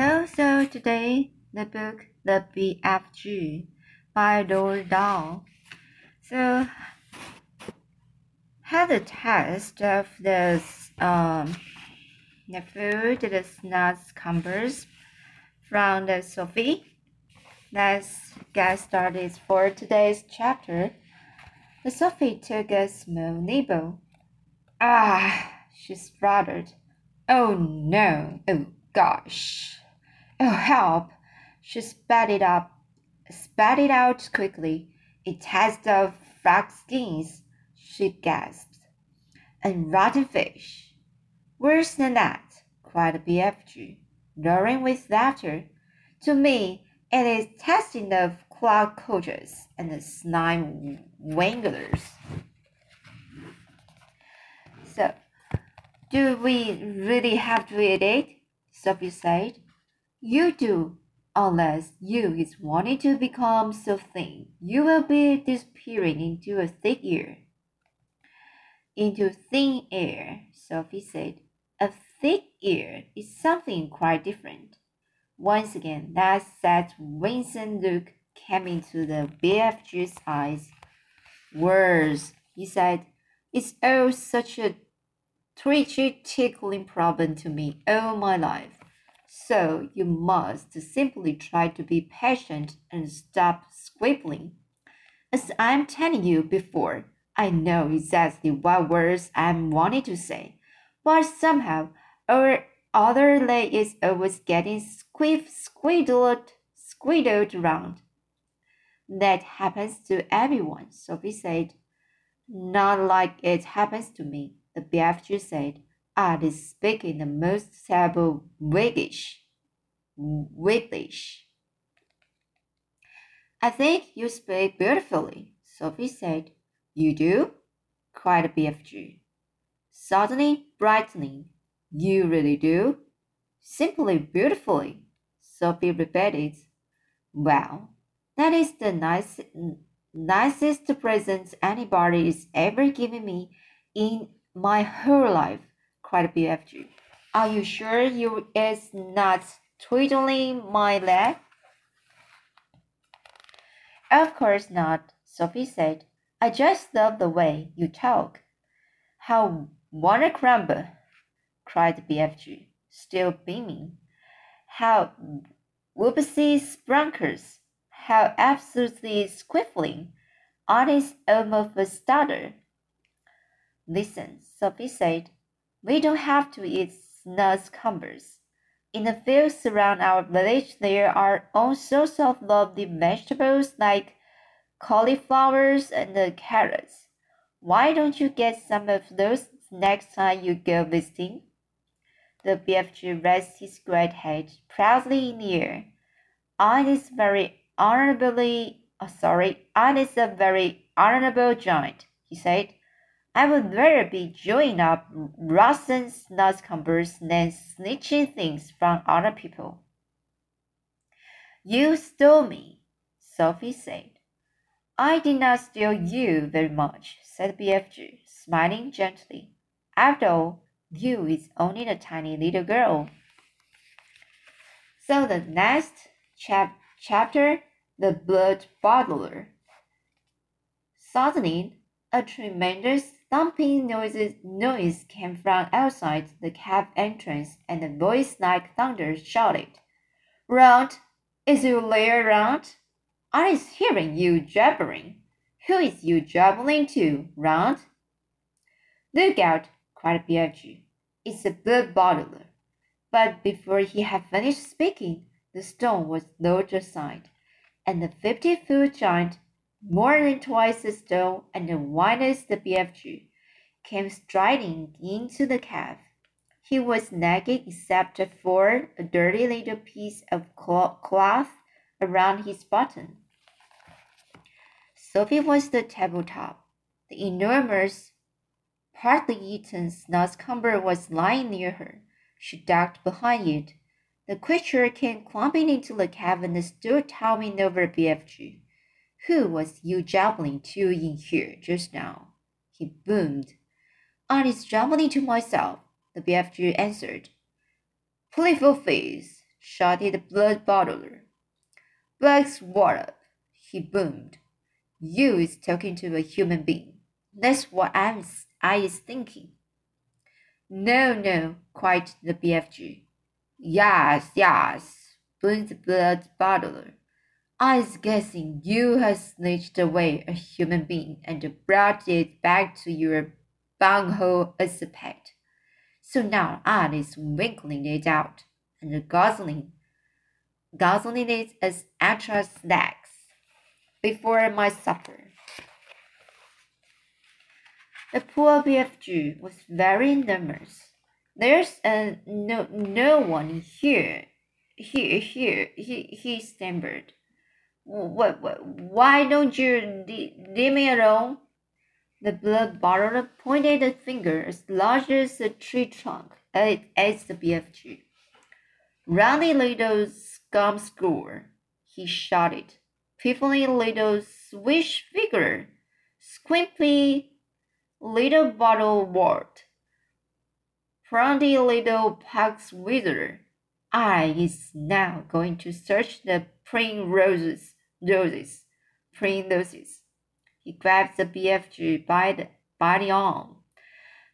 Hello, so today the book The BFG by Roald Dahl. So had the test of the um the food, the snacks cumbers from the Sophie. Let's get started for today's chapter. The Sophie took a small nibble. Ah, she sputtered. Oh no, oh gosh. Oh help. She spat it up spat it out quickly. It has the frog skins, she gasped. And rotten fish. Worse than that, cried BFG, roaring with laughter. To me, it is testing of cloud coaches and the slime wanglers. So, do we really have to eat it? Sophie said. You do, unless you is wanting to become so thin, you will be disappearing into a thick air. Into thin air, Sophie said. A thick air is something quite different. Once again, that sad winsome look came into the BFG's eyes. Words, he said. It's all such a twitchy, tickling problem to me all my life. So you must simply try to be patient and stop scribbling. As I'm telling you before, I know exactly what words I'm wanting to say, but somehow our other leg is always getting squiff squiddled squiddled around. That happens to everyone, Sophie said. Not like it happens to me, the BFG said. Art is speaking the most terrible wigglish. wigglish. I think you speak beautifully, Sophie said. You do? cried BFG. Suddenly brightening. You really do? Simply beautifully, Sophie repeated. Well, that is the nice, nicest present anybody is ever given me in my whole life cried BFG. Are you sure you is not twiddling my leg? Of course not, Sophie said. I just love the way you talk. How wanna crumble, cried BFG, still beaming. How whoopsie sprunkers, how absolutely squiffling. Honest almost a stutter. Listen, Sophie said. We don't have to eat nuts cumbers. In the fields around our village, there are all sorts of lovely vegetables like cauliflowers and carrots. Why don't you get some of those next time you go visiting? The BFG raised his great head proudly in the air. I is very honorably, oh, sorry, I is a very honorable giant, he said. I would rather be joining up rotten nutcumbers than snitching things from other people. You stole me, Sophie said. I did not steal you very much, said BFG, smiling gently. After all, you is only a tiny little girl. So the next chap chapter, the blood bottler. Suddenly, a tremendous thumping noises, noise came from outside the cab entrance, and a voice like thunder shouted, Runt, is you there, Runt? I is hearing you jabbering. Who is you jabbering to, Runt? Look out, cried BFG. It's a blood bottler. But before he had finished speaking, the stone was lowered aside, and the fifty-foot giant more than twice as tall and as wide as the BFG, came striding into the cave. He was naked except for a dirty little piece of cloth around his button. Sophie was the tabletop. The enormous, partly eaten snozzcumber was lying near her. She ducked behind it. The creature came clumping into the cave and stood towering over BFG. Who was you jabbling to in here just now? He boomed. I is jabbling to myself, the BFG answered. Playful face, shouted the blood bottler. Black swore. He boomed. You is talking to a human being. That's what I'm, I is thinking. No, no, cried the BFG. Yes, yes, boomed the blood bottler. I's guessing you have snatched away a human being and brought it back to your bunghole a pet. So now Anne is winkling it out and guzzling, guzzling it as extra snacks before my supper. The poor BFG was very nervous. There's uh, no no one here. Here, here, he, he stammered. What, what, why don't you leave me alone? The blood bottle pointed a finger as large as a tree trunk at, the BFG. Roundy little scum score, he shouted. Piffling little swish figure, squimpy little bottle wart. Pronty little pox wizard. I is now going to search the primroses, roses, primroses. He grabs the BFG by the, the arm.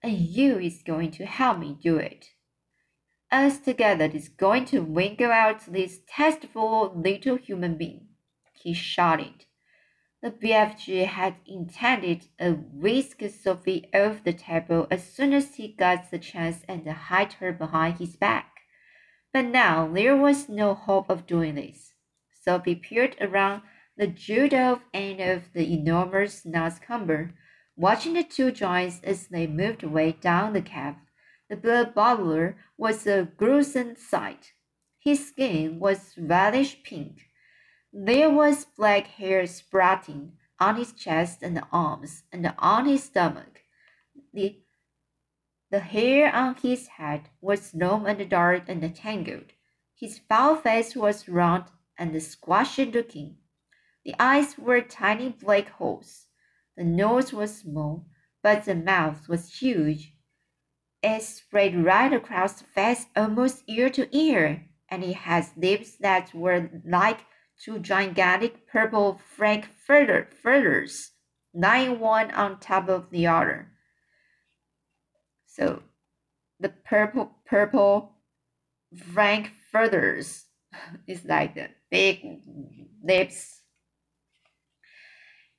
And you is going to help me do it. Us together is going to winkle out this tasteful little human being. He shouted. The BFG had intended to whisk Sophie off the table as soon as he got the chance and hide her behind his back. But now there was no hope of doing this. Sophie peered around the off end of the enormous Nutcumber, watching the two giants as they moved away down the cave. The blood bottler was a gruesome sight. His skin was reddish pink there was black hair sprouting on his chest and arms and on his stomach. The, the hair on his head was long and dark and tangled. His foul face was round and squashy looking. The eyes were tiny black holes. The nose was small, but the mouth was huge. It spread right across the face almost ear to ear, and it had lips that were like two gigantic purple frankfurters, lying one on top of the other. So the purple purple frankfurters is like the big lips.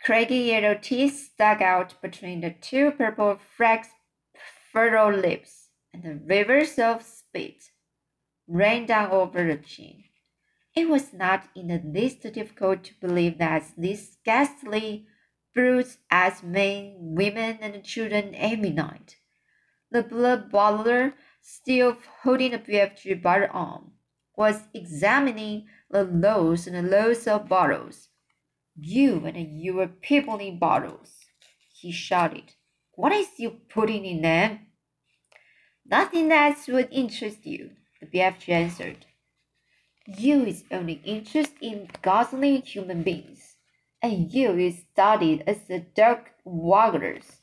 Craggy yellow teeth stuck out between the two purple frankfurter lips, and the rivers of spit ran down over the chin. It was not in the least difficult to believe that these ghastly brutes as men, women, and children every night. The blood bottler, still holding the BFG by the arm, was examining the loads and the loads of bottles. You and your peopling bottles, he shouted. What is you putting in them? Nothing that would interest you, the BFG answered. You is only interested in guzzling human beings, and you is studied as a dog wagglers,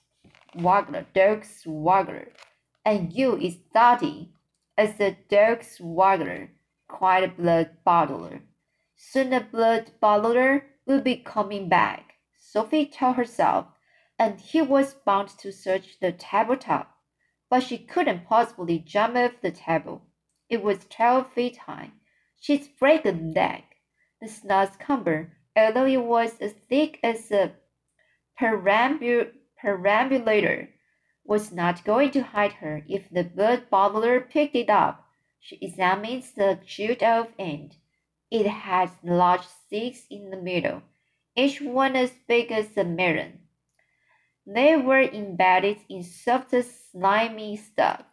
waggler, dog swaggler, and you is studied as a dog swaggler, cried a blood bottler. Soon the blood bottler will be coming back, Sophie told herself, and he was bound to search the tabletop. But she couldn't possibly jump off the table. It was twelve feet high She's break a leg. The Nutcumber, although it was as thick as a perambul perambulator, was not going to hide her if the bird bottler picked it up. She examined the chewed off end. It had large sticks in the middle, each one as big as a melon. They were embedded in soft, slimy stuff.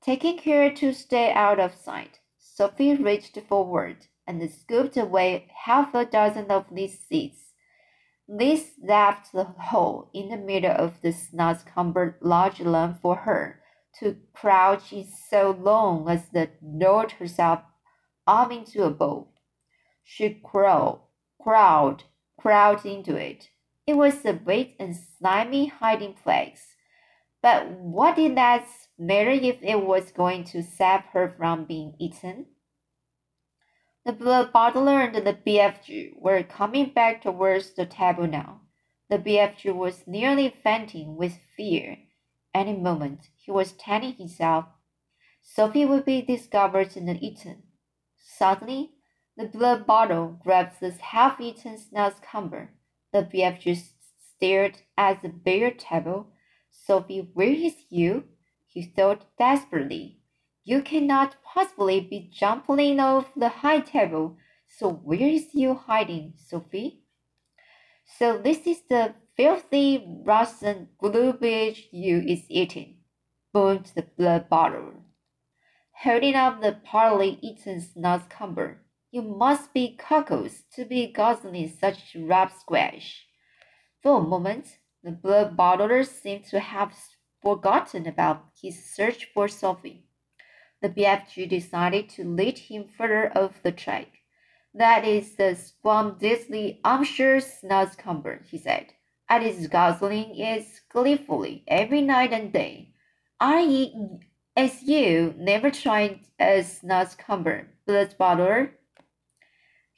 Taking care to stay out of sight, Sophie reached forward and scooped away half a dozen of these seeds. This left the hole in the middle of the Nutcumber large enough for her to crouch in so long as the rolled herself up into a bowl. She crawled, crawled, crawled into it. It was a wet and slimy hiding place. But what did that matter if it was going to save her from being eaten? The blood bottler and the BFG were coming back towards the table now. The BFG was nearly fainting with fear. Any moment he was telling himself Sophie would be discovered and eaten. Suddenly, the blood bottle grabbed the half-eaten snozzcumber. The BFG stared at the bare table. Sophie, where is you? He thought desperately. You cannot possibly be jumping off the high table. So where is you hiding, Sophie? So this is the filthy, rotten garbage you is eating, boomed the blood bottle. Holding up the partly eaten snozzcumber. You must be cockles to be guzzling such rap squash. For a moment, the blood bottler seemed to have forgotten about his search for Sophie the BFG decided to lead him further off the track. That is the splendidly umptious snozzcumber, he said, and his guzzling is gleefully every night and day. I, as you, never tried a snozzcumber, blood bottler.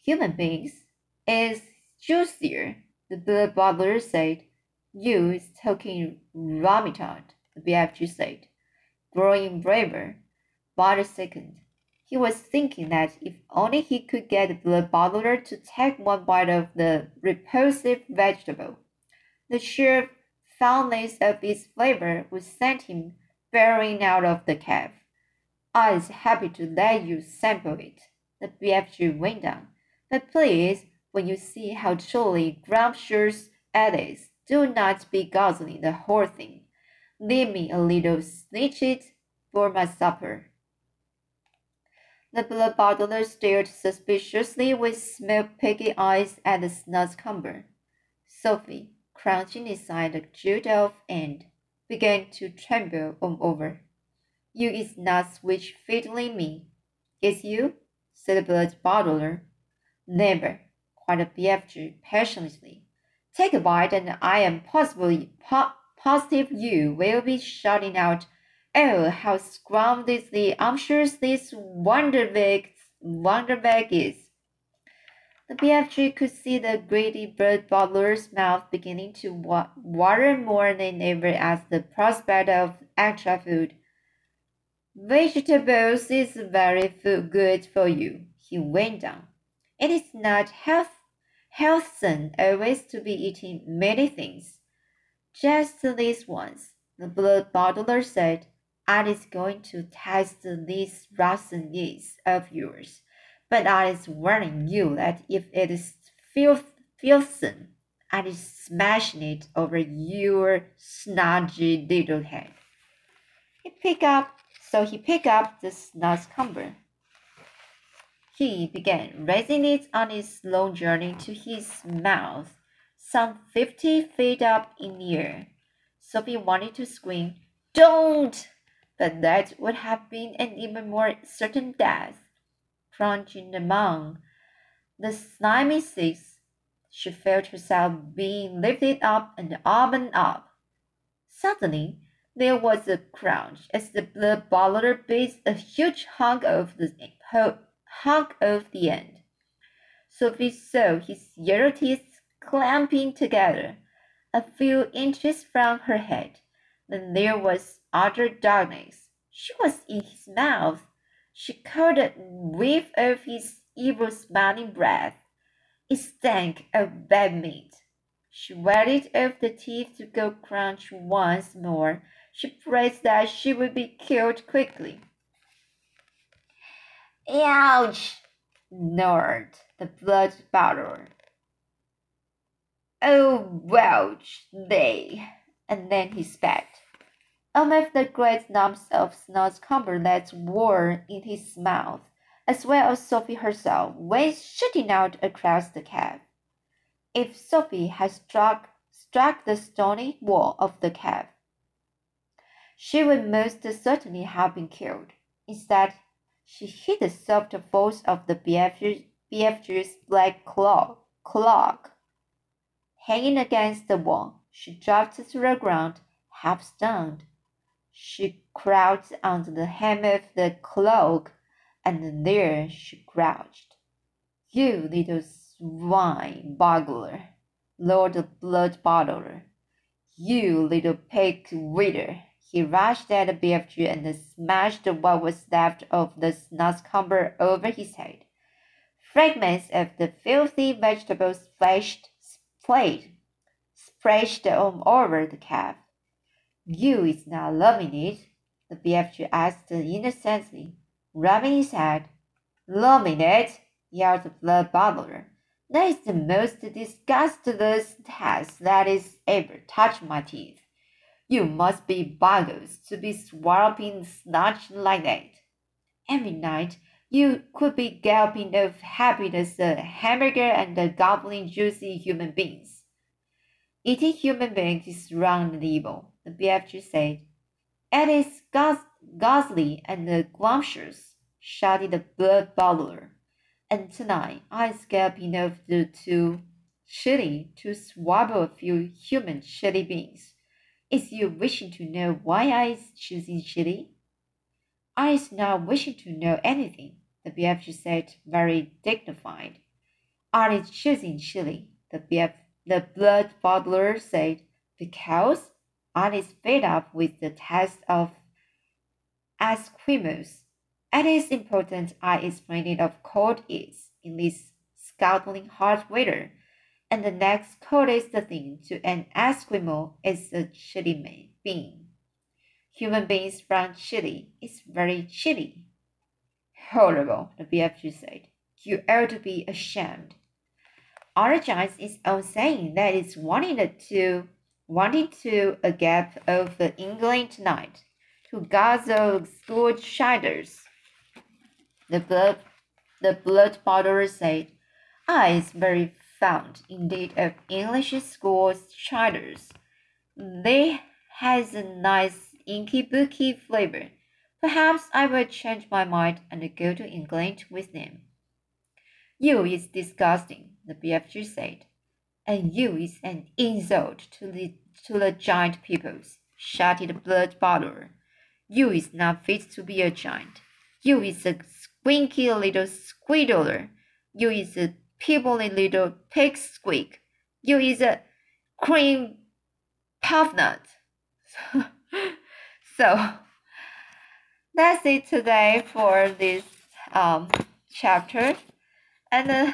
Human beings is juicier, the blood bottler said. You is talking Ramadan, the BFG said, growing braver. But a second. He was thinking that if only he could get the bottler to take one bite of the repulsive vegetable, the sheer foulness of its flavor would send him bearing out of the cave. I was happy to let you sample it, the BFG went on. But please, when you see how truly scrumptious it is, do not be guzzling the whole thing. Leave me a little snitchet for my supper. The blood bottler stared suspiciously with smoke-piggy eyes at the snozzcumber. Sophie, crouching inside the jeweled off end, began to tremble all over. You is not switch fiddling me. Is you? said the blood bottler. Never, cried the BFG passionately. Take a bite and I am possibly po positive you will be shouting out Oh, how scrumptiously umptious this wonderbag, wonderbag is! The BFG could see the greedy bird bottler's mouth beginning to wa water more than ever at the prospect of extra food. Vegetables is very food good for you, he went on. It is not health healthsome always to be eating many things. Just these ones, the blood bottler said. I is going to test these rotten eggs of yours, but I is warning you that if it is filth, filthsome, I is smashing it over your snudgy little head. He pick up, so he picked up the snozzcumber. He began raising it on his long journey to his mouth, some fifty feet up in the air. Sophie wanted to scream, Don't! but that would have been an even more certain death. Crunching among the slimy seas, she felt herself being lifted up and up and up. Suddenly, there was a crunch as the blood bottler bit a huge hunk of the hunk of the end. Sophie saw his yellow teeth clamping together a few inches from her head. Then there was utter darkness. She was in his mouth. She caught a whiff of his evil smelling breath. It stank of bad meat. She waited off the teeth to go crunch once more. She prayed that she would be killed quickly. Ouch! snorted the blood bottler. Oh, welch, they! And then he spat. Amid the great lumps of snozzcumber that were in his mouth, as well as Sophie herself, went shooting out across the cave. If Sophie had struck struck the stony wall of the cave, she would most certainly have been killed. Instead, she hit the soft folds of the BFG, BFG's black claw, cloak. Hanging against the wall, she dropped to the ground, half stunned. She crouched under the hem of the cloak, and there she crouched, You little swine boggler, Lord blood bottler. You little pig witter. He rushed at the BFG and smashed what was left of the snozzcumber over his head. Fragments of the filthy vegetable splashed, splayed, splashed all over the calf. You is not loving it? The BFG asked innocently, rubbing his head. Loving it? yelled the blood bottler. That is the most disgustless task that is ever touched my teeth. You must be boggles to be swallowing snatch like that. Every night you could be gulping of happiness a hamburger and a gobbling juicy human beings. Eating human beings is wrong and evil, the BFG said. It is ghastly and glamorous, shouted the blood bottler. And tonight I scalp enough to, to chili to swallow a few human chili beans. Is you wishing to know why I is choosing chili? I is not wishing to know anything, the BFG said, very dignified. I is choosing chili, the BF, the blood bottler said, because I is fed up with the taste of Esquimaux. It is important I explain it of cold is in this scalding hot weather and the next coldest thing to an Eskimo is a chili bean. Human beings from Chile is very chilly. Horrible, the BFG said. You ought to be ashamed. Apologize is own saying that it's wanting to wanting to a gap of the England tonight to guzzle school shiders. The blood the blood bottle said, ah, I is very fond indeed of English school charters. They has a nice inky booky flavor. Perhaps I will change my mind and go to England with them. You is disgusting, the BFG said. And you is an insult to the to the giant peoples, shouted blood bottler. You is not fit to be a giant. You is a squinky little squeedler. You is a in little pig squeak. You is a cream puff nut. so that's it today for this um, chapter. And uh,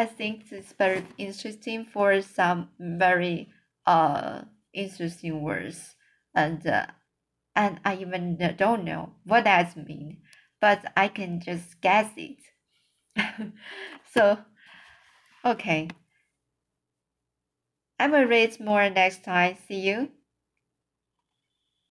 I think it's very interesting for some very uh, interesting words. And uh, and I even don't know what that means, but I can just guess it. so Okay. I will read more next time. See you.